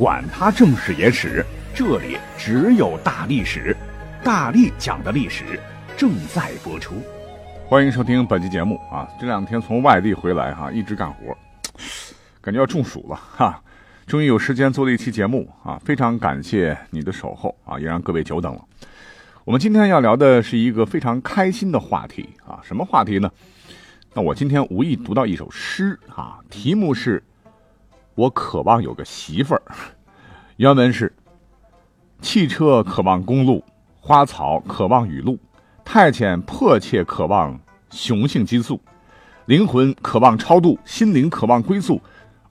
管他正史野史。这里只有大历史，大力讲的历史正在播出，欢迎收听本期节目啊！这两天从外地回来哈，一直干活，感觉要中暑了哈。终于有时间做了一期节目啊，非常感谢你的守候啊，也让各位久等了。我们今天要聊的是一个非常开心的话题啊，什么话题呢？那我今天无意读到一首诗啊，题目是“我渴望有个媳妇儿”，原文是。汽车渴望公路，花草渴望雨露，太监迫切渴望雄性激素，灵魂渴望超度，心灵渴望归宿，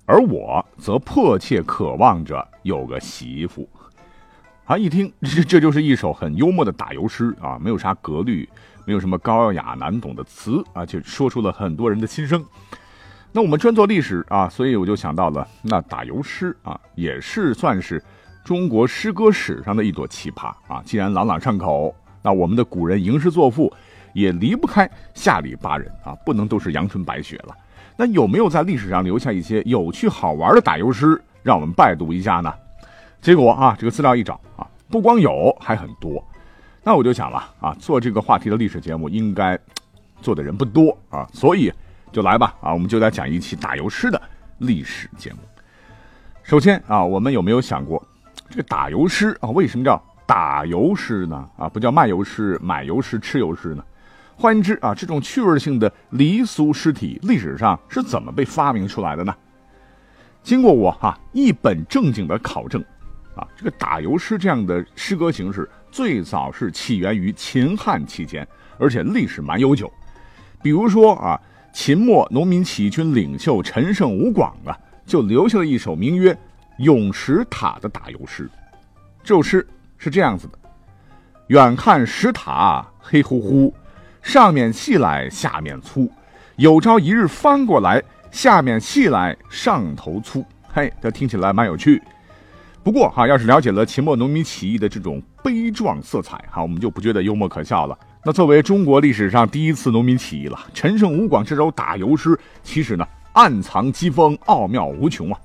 而我则迫切渴望着有个媳妇。啊，一听 这这就是一首很幽默的打油诗啊，没有啥格律，没有什么高雅难懂的词啊，就说出了很多人的心声。那我们专做历史啊，所以我就想到了，那打油诗啊，也是算是。中国诗歌史上的一朵奇葩啊！既然朗朗上口，那我们的古人吟诗作赋也离不开下里巴人啊，不能都是阳春白雪了。那有没有在历史上留下一些有趣好玩的打油诗，让我们拜读一下呢？结果啊，这个资料一找啊，不光有，还很多。那我就想了啊，做这个话题的历史节目，应该做的人不多啊，所以就来吧啊，我们就来讲一期打油诗的历史节目。首先啊，我们有没有想过？这个打油诗啊，为什么叫打油诗呢？啊，不叫卖油诗、买油诗、吃油诗呢？换言之啊，这种趣味性的离俗诗体，历史上是怎么被发明出来的呢？经过我哈一本正经的考证，啊，这个打油诗这样的诗歌形式，最早是起源于秦汉期间，而且历史蛮悠久。比如说啊，秦末农民起义军领袖陈胜吴广啊，就留下了一首名曰。永石塔的打油诗，这首诗是这样子的：远看石塔黑乎乎，上面细来下面粗，有朝一日翻过来，下面细来上头粗。嘿，这听起来蛮有趣。不过哈，要是了解了秦末农民起义的这种悲壮色彩哈，我们就不觉得幽默可笑了。那作为中国历史上第一次农民起义了，陈胜吴广这首打油诗，其实呢暗藏机锋，奥妙无穷啊。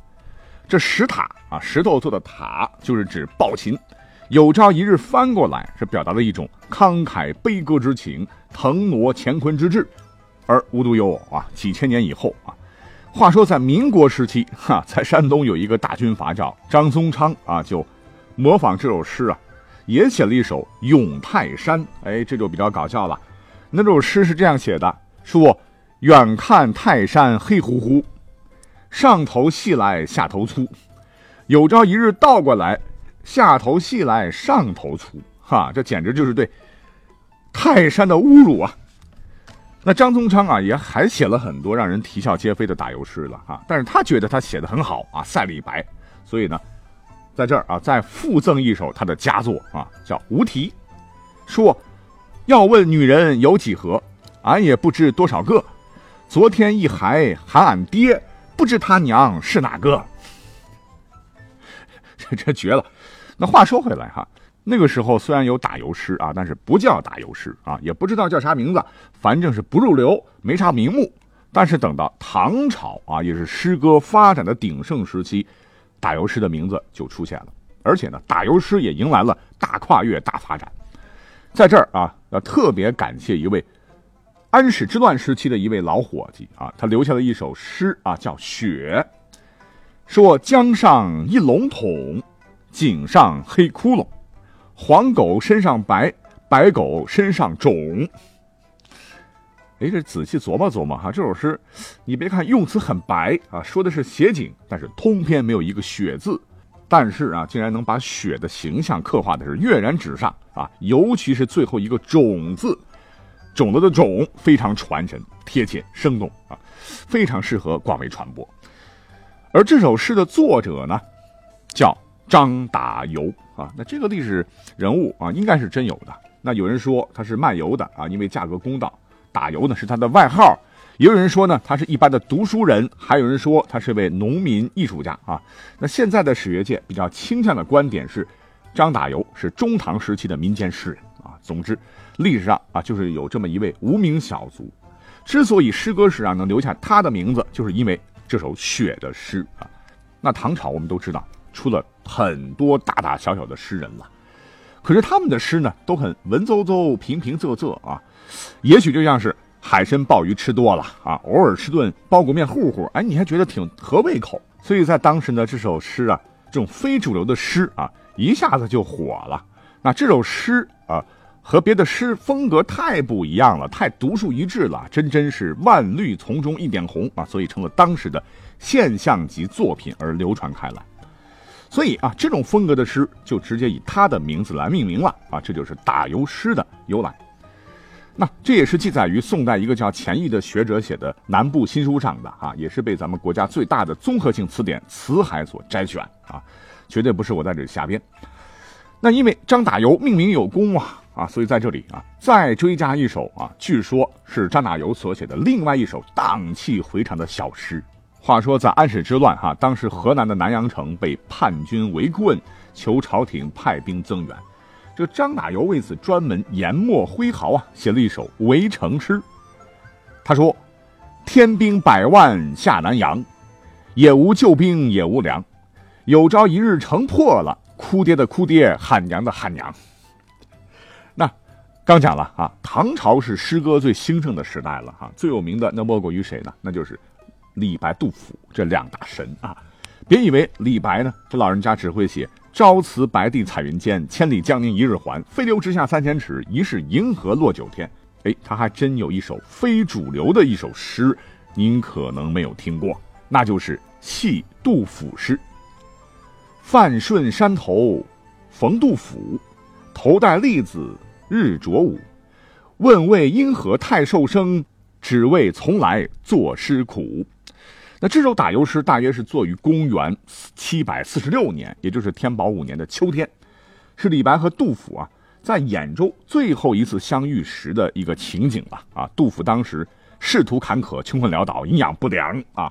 这石塔啊，石头做的塔，就是指暴秦。有朝一日翻过来，是表达了一种慷慨悲歌之情，腾挪乾坤之志。而无独有偶啊，几千年以后啊，话说在民国时期，哈，在山东有一个大军阀叫张宗昌啊，就模仿这首诗啊，也写了一首《咏泰山》。哎，这就比较搞笑了。那首诗是这样写的：说远看泰山黑乎乎。上头细来下头粗，有朝一日倒过来，下头细来上头粗，哈，这简直就是对泰山的侮辱啊！那张宗昌啊，也还写了很多让人啼笑皆非的打油诗了啊，但是他觉得他写的很好啊，赛李白，所以呢，在这儿啊，再附赠一首他的佳作啊，叫《无题》，说要问女人有几何，俺也不知多少个，昨天一孩喊俺爹。不知他娘是哪个？这这绝了！那话说回来哈，那个时候虽然有打油诗啊，但是不叫打油诗啊，也不知道叫啥名字，反正是不入流，没啥名目。但是等到唐朝啊，也是诗歌发展的鼎盛时期，打油诗的名字就出现了，而且呢，打油诗也迎来了大跨越、大发展。在这儿啊，要特别感谢一位。安史之乱时期的一位老伙计啊，他留下了一首诗啊，叫《雪》，说江上一龙桶，井上黑窟窿，黄狗身上白，白狗身上肿。哎，这仔细琢磨琢磨哈，这首诗，你别看用词很白啊，说的是写景，但是通篇没有一个雪字，但是啊，竟然能把雪的形象刻画的是跃然纸上啊，尤其是最后一个种字。种子的种非常传神、贴切、生动啊，非常适合广为传播。而这首诗的作者呢，叫张打油啊。那这个历史人物啊，应该是真有的。那有人说他是卖油的啊，因为价格公道；打油呢是他的外号。也有人说呢，他是一般的读书人；还有人说他是位农民艺术家啊。那现在的史学界比较倾向的观点是，张打油是中唐时期的民间诗人啊。总之，历史上啊就是有这么一位无名小卒。之所以诗歌史上能留下他的名字，就是因为这首雪的诗啊。那唐朝我们都知道出了很多大大小小的诗人了，可是他们的诗呢都很文绉绉、平平仄仄啊。也许就像是。海参鲍鱼吃多了啊，偶尔吃顿包谷面糊糊，哎，你还觉得挺合胃口。所以在当时呢，这首诗啊，这种非主流的诗啊，一下子就火了。那这首诗啊，和别的诗风格太不一样了，太独树一帜了，真真是万绿丛中一点红啊，所以成了当时的现象级作品而流传开来。所以啊，这种风格的诗就直接以他的名字来命名了啊，这就是打油诗的由来。那这也是记载于宋代一个叫钱毅的学者写的《南部新书》上的啊，也是被咱们国家最大的综合性词典《辞海》所摘选啊，绝对不是我在这瞎编。那因为张打油命名有功啊啊，所以在这里啊再追加一首啊，据说是张打油所写的另外一首荡气回肠的小诗。话说在安史之乱哈，当时河南的南阳城被叛军围困，求朝廷派兵增援。这张打油为此专门研墨挥毫啊，写了一首围城诗。他说：“天兵百万下南阳，也无救兵也无粮，有朝一日城破了，哭爹的哭爹，喊娘的喊娘。”那刚讲了啊，唐朝是诗歌最兴盛的时代了哈，最有名的那莫过于谁呢？那就是李白、杜甫这两大神啊。别以为李白呢，这老人家只会写。朝辞白帝彩云间，千里江陵一日还。飞流直下三千尺，疑是银河落九天。哎，他还真有一首非主流的一首诗，您可能没有听过，那就是戏杜甫诗。范顺山头逢杜甫，头戴笠子日着午。问为因何太瘦生？只为从来作诗苦。那这首打油诗大约是作于公元七百四十六年，也就是天宝五年的秋天，是李白和杜甫啊在兖州最后一次相遇时的一个情景了啊。杜甫当时仕途坎坷，穷困潦倒，营养不良啊。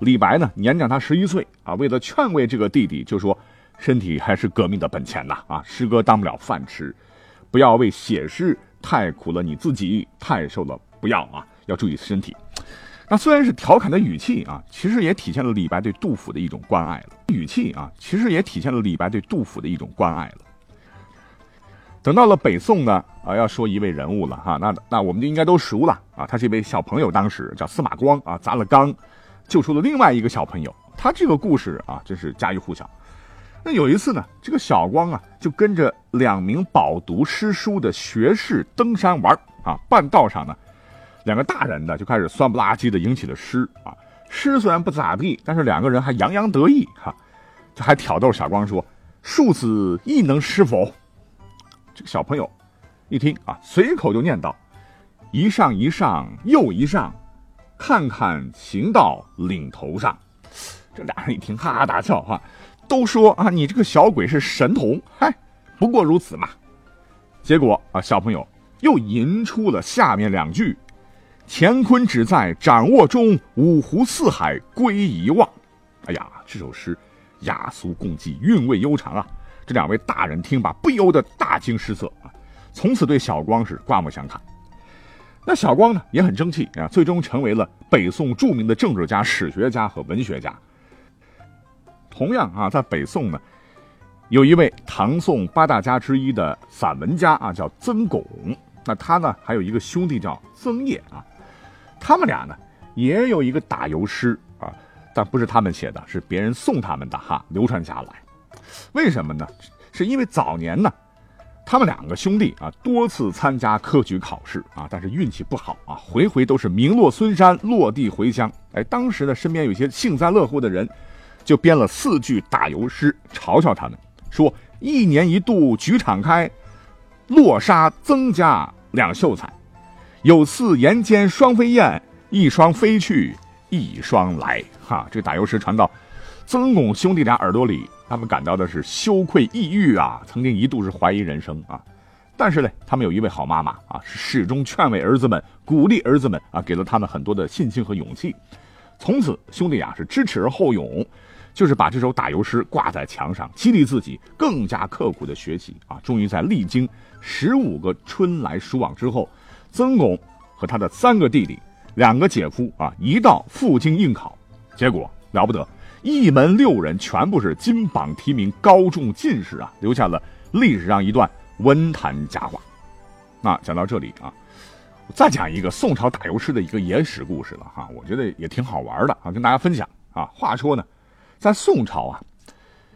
李白呢年长他十一岁啊，为了劝慰这个弟弟，就说身体还是革命的本钱呐啊，诗歌当不了饭吃，不要为写诗太苦了你自己，太瘦了不要啊，要注意身体。那虽然是调侃的语气啊，其实也体现了李白对杜甫的一种关爱了。语气啊，其实也体现了李白对杜甫的一种关爱了。等到了北宋呢，啊，要说一位人物了哈，那那我们就应该都熟了啊，他是一位小朋友，当时叫司马光啊，砸了缸，救出了另外一个小朋友。他这个故事啊，真是家喻户晓。那有一次呢，这个小光啊，就跟着两名饱读诗书的学士登山玩啊，半道上呢。两个大人呢，就开始酸不拉几的吟起了诗啊。诗虽然不咋地，但是两个人还洋洋得意哈，就还挑逗小光说：“庶子亦能诗否？”这个小朋友一听啊，随口就念道：“一上一上又一上，看看行到岭头上。”这俩人一听哈哈大笑哈，都说啊，你这个小鬼是神童，嗨，不过如此嘛。结果啊，小朋友又吟出了下面两句。乾坤只在掌握中，五湖四海归遗忘。哎呀，这首诗雅俗共济，韵味悠长啊！这两位大人听罢，不由得大惊失色啊！从此对小光是刮目相看。那小光呢，也很争气啊，最终成为了北宋著名的政治家、史学家和文学家。同样啊，在北宋呢，有一位唐宋八大家之一的散文家啊，叫曾巩。那他呢，还有一个兄弟叫曾叶啊。他们俩呢，也有一个打油诗啊，但不是他们写的，是别人送他们的哈，流传下来。为什么呢？是因为早年呢，他们两个兄弟啊，多次参加科举考试啊，但是运气不好啊，回回都是名落孙山，落地回乡。哎，当时呢，身边有些幸灾乐祸的人，就编了四句打油诗，嘲笑他们，说一年一度举场开，落沙增加两秀才。有似岩间双飞燕，一双飞去，一双来。哈，这打油诗传到曾巩兄弟俩耳朵里，他们感到的是羞愧、抑郁啊，曾经一度是怀疑人生啊。但是呢，他们有一位好妈妈啊，是始终劝慰儿子们、鼓励儿子们啊，给了他们很多的信心和勇气。从此，兄弟俩是知耻而后勇，就是把这首打油诗挂在墙上，激励自己更加刻苦的学习啊。终于在历经十五个春来暑往之后，曾巩和他的三个弟弟、两个姐夫啊，一道赴京应考，结果了不得，一门六人全部是金榜题名，高中进士啊，留下了历史上一段。文坛佳话，那讲到这里啊，再讲一个宋朝打油诗的一个野史故事了哈，我觉得也挺好玩的啊，跟大家分享啊。话说呢，在宋朝啊，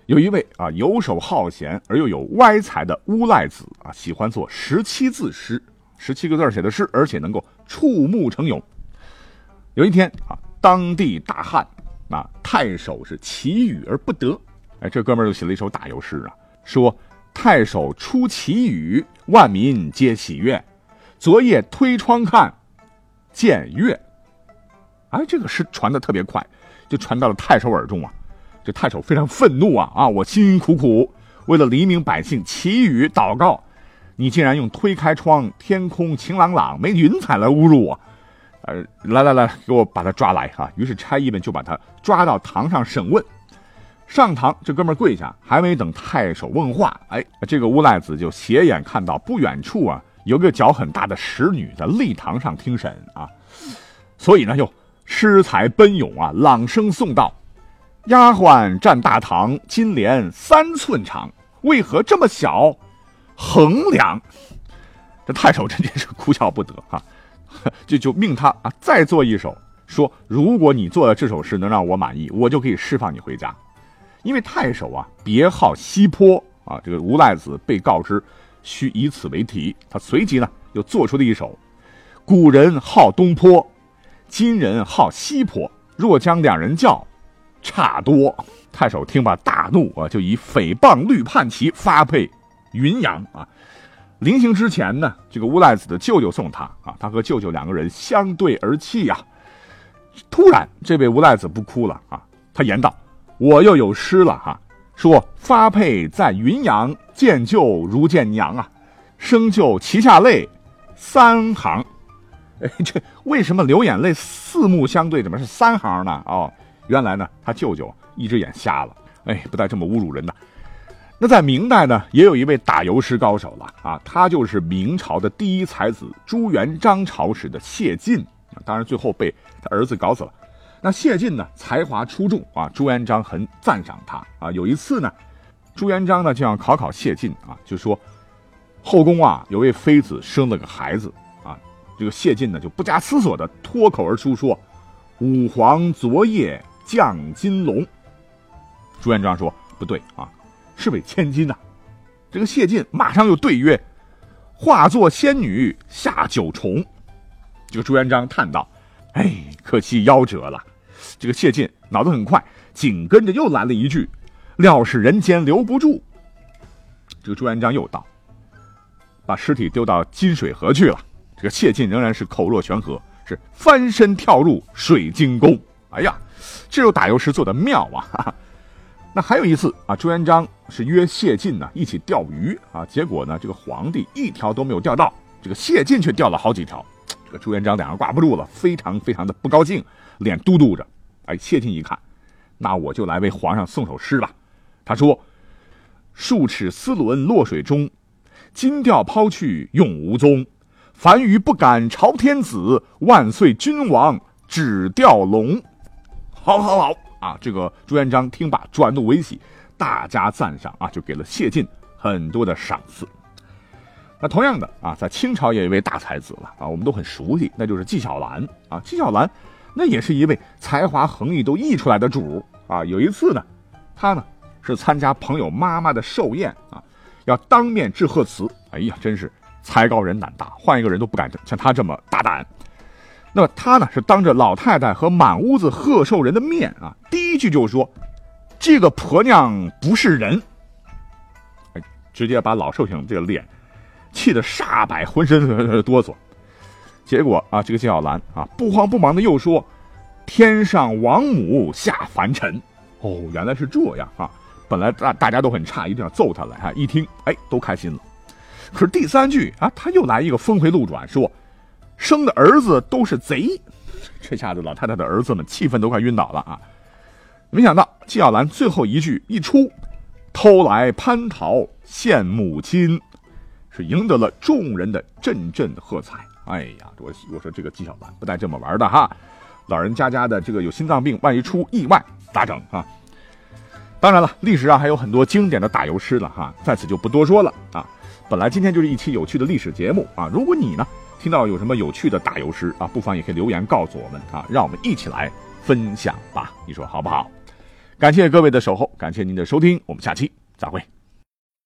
有一位啊游手好闲而又有歪才的乌赖子啊，喜欢做十七字诗，十七个字写的诗，而且能够触目成咏。有一天啊，当地大旱，啊太守是祈雨而不得，哎，这哥们儿就写了一首打油诗啊，说。太守出祈雨，万民皆喜悦。昨夜推窗看，见月。哎，这个诗传的特别快，就传到了太守耳中啊。这太守非常愤怒啊啊！我辛辛苦苦为了黎民百姓祈雨祷告，你竟然用推开窗，天空晴朗朗，没云彩来侮辱我。呃，来来来，给我把他抓来啊！于是差役们就把他抓到堂上审问。上堂，这哥们跪下，还没等太守问话，哎，这个乌赖子就斜眼看到不远处啊，有个脚很大的使女在立堂上听审啊，所以呢，就诗才奔涌啊，朗声诵道：“丫鬟站大堂，金莲三寸长，为何这么小？衡量。”这太守真的是哭笑不得啊，就就命他啊再做一首，说如果你做的这首诗能让我满意，我就可以释放你回家。因为太守啊，别号西坡啊，这个无赖子被告知需以此为题，他随即呢又做出了一首：古人号东坡，今人号西坡，若将两人叫，差多。太守听罢大怒啊，就以诽谤绿判旗发配云阳啊。临行之前呢，这个无赖子的舅舅送他啊，他和舅舅两个人相对而泣呀。突然，这位无赖子不哭了啊，他言道。我又有诗了哈，说发配在云阳，见舅如见娘啊，生就旗下泪三行。哎，这为什么流眼泪四目相对，怎么是三行呢？哦，原来呢，他舅舅一只眼瞎了。哎，不带这么侮辱人的。那在明代呢，也有一位打油诗高手了啊，他就是明朝的第一才子朱元璋朝时的谢晋，当然最后被他儿子搞死了。那谢晋呢，才华出众啊，朱元璋很赞赏他啊。有一次呢，朱元璋呢就要考考谢晋啊，就说后宫啊有位妃子生了个孩子啊，这个谢晋呢就不加思索的脱口而出说：“武皇昨夜降金龙。”朱元璋说：“不对啊，是位千金呐。”这个谢晋马上又对曰：“化作仙女下九重。”这个朱元璋叹道：“哎，可惜夭折了。”这个谢晋脑子很快，紧跟着又来了一句：“料是人间留不住。”这个朱元璋又道：“把尸体丢到金水河去了。”这个谢晋仍然是口若悬河，是翻身跳入水晶宫。哎呀，这首打油诗做的妙啊！哈哈。那还有一次啊，朱元璋是约谢晋呢一起钓鱼啊，结果呢这个皇帝一条都没有钓到，这个谢晋却钓了好几条。这个朱元璋脸上挂不住了，非常非常的不高兴，脸嘟嘟着。哎，谢晋一看，那我就来为皇上送首诗吧。他说：“数尺丝纶落水中，金钓抛去永无踪。凡鱼不敢朝天子，万岁君王只钓龙。”好，好，好啊！这个朱元璋听罢，转怒为喜，大加赞赏啊，就给了谢晋很多的赏赐。那同样的啊，在清朝也有一位大才子了啊，我们都很熟悉，那就是纪晓岚啊，纪晓岚。那也是一位才华横溢都溢出来的主啊！有一次呢，他呢是参加朋友妈妈的寿宴啊，要当面致贺词。哎呀，真是才高人胆大，换一个人都不敢像他这么大胆。那么他呢是当着老太太和满屋子贺寿人的面啊，第一句就说：“这个婆娘不是人。”哎，直接把老寿星这个脸气得煞白，浑身哆嗦。结果啊，这个纪晓岚啊，不慌不忙的又说：“天上王母下凡尘。”哦，原来是这样啊！本来大大家都很诧异，就想揍他来哈。一听，哎，都开心了。可是第三句啊，他又来一个峰回路转，说生的儿子都是贼。这下子老太太的儿子们气愤都快晕倒了啊！没想到纪晓岚最后一句一出，偷来蟠桃献母亲，是赢得了众人的阵阵喝彩。哎呀，我我说这个纪晓岚不带这么玩的哈！老人家家的这个有心脏病，万一出意外咋整啊？当然了，历史上还有很多经典的打油诗了哈，在此就不多说了啊。本来今天就是一期有趣的历史节目啊，如果你呢听到有什么有趣的打油诗啊，不妨也可以留言告诉我们啊，让我们一起来分享吧，你说好不好？感谢各位的守候，感谢您的收听，我们下期再会。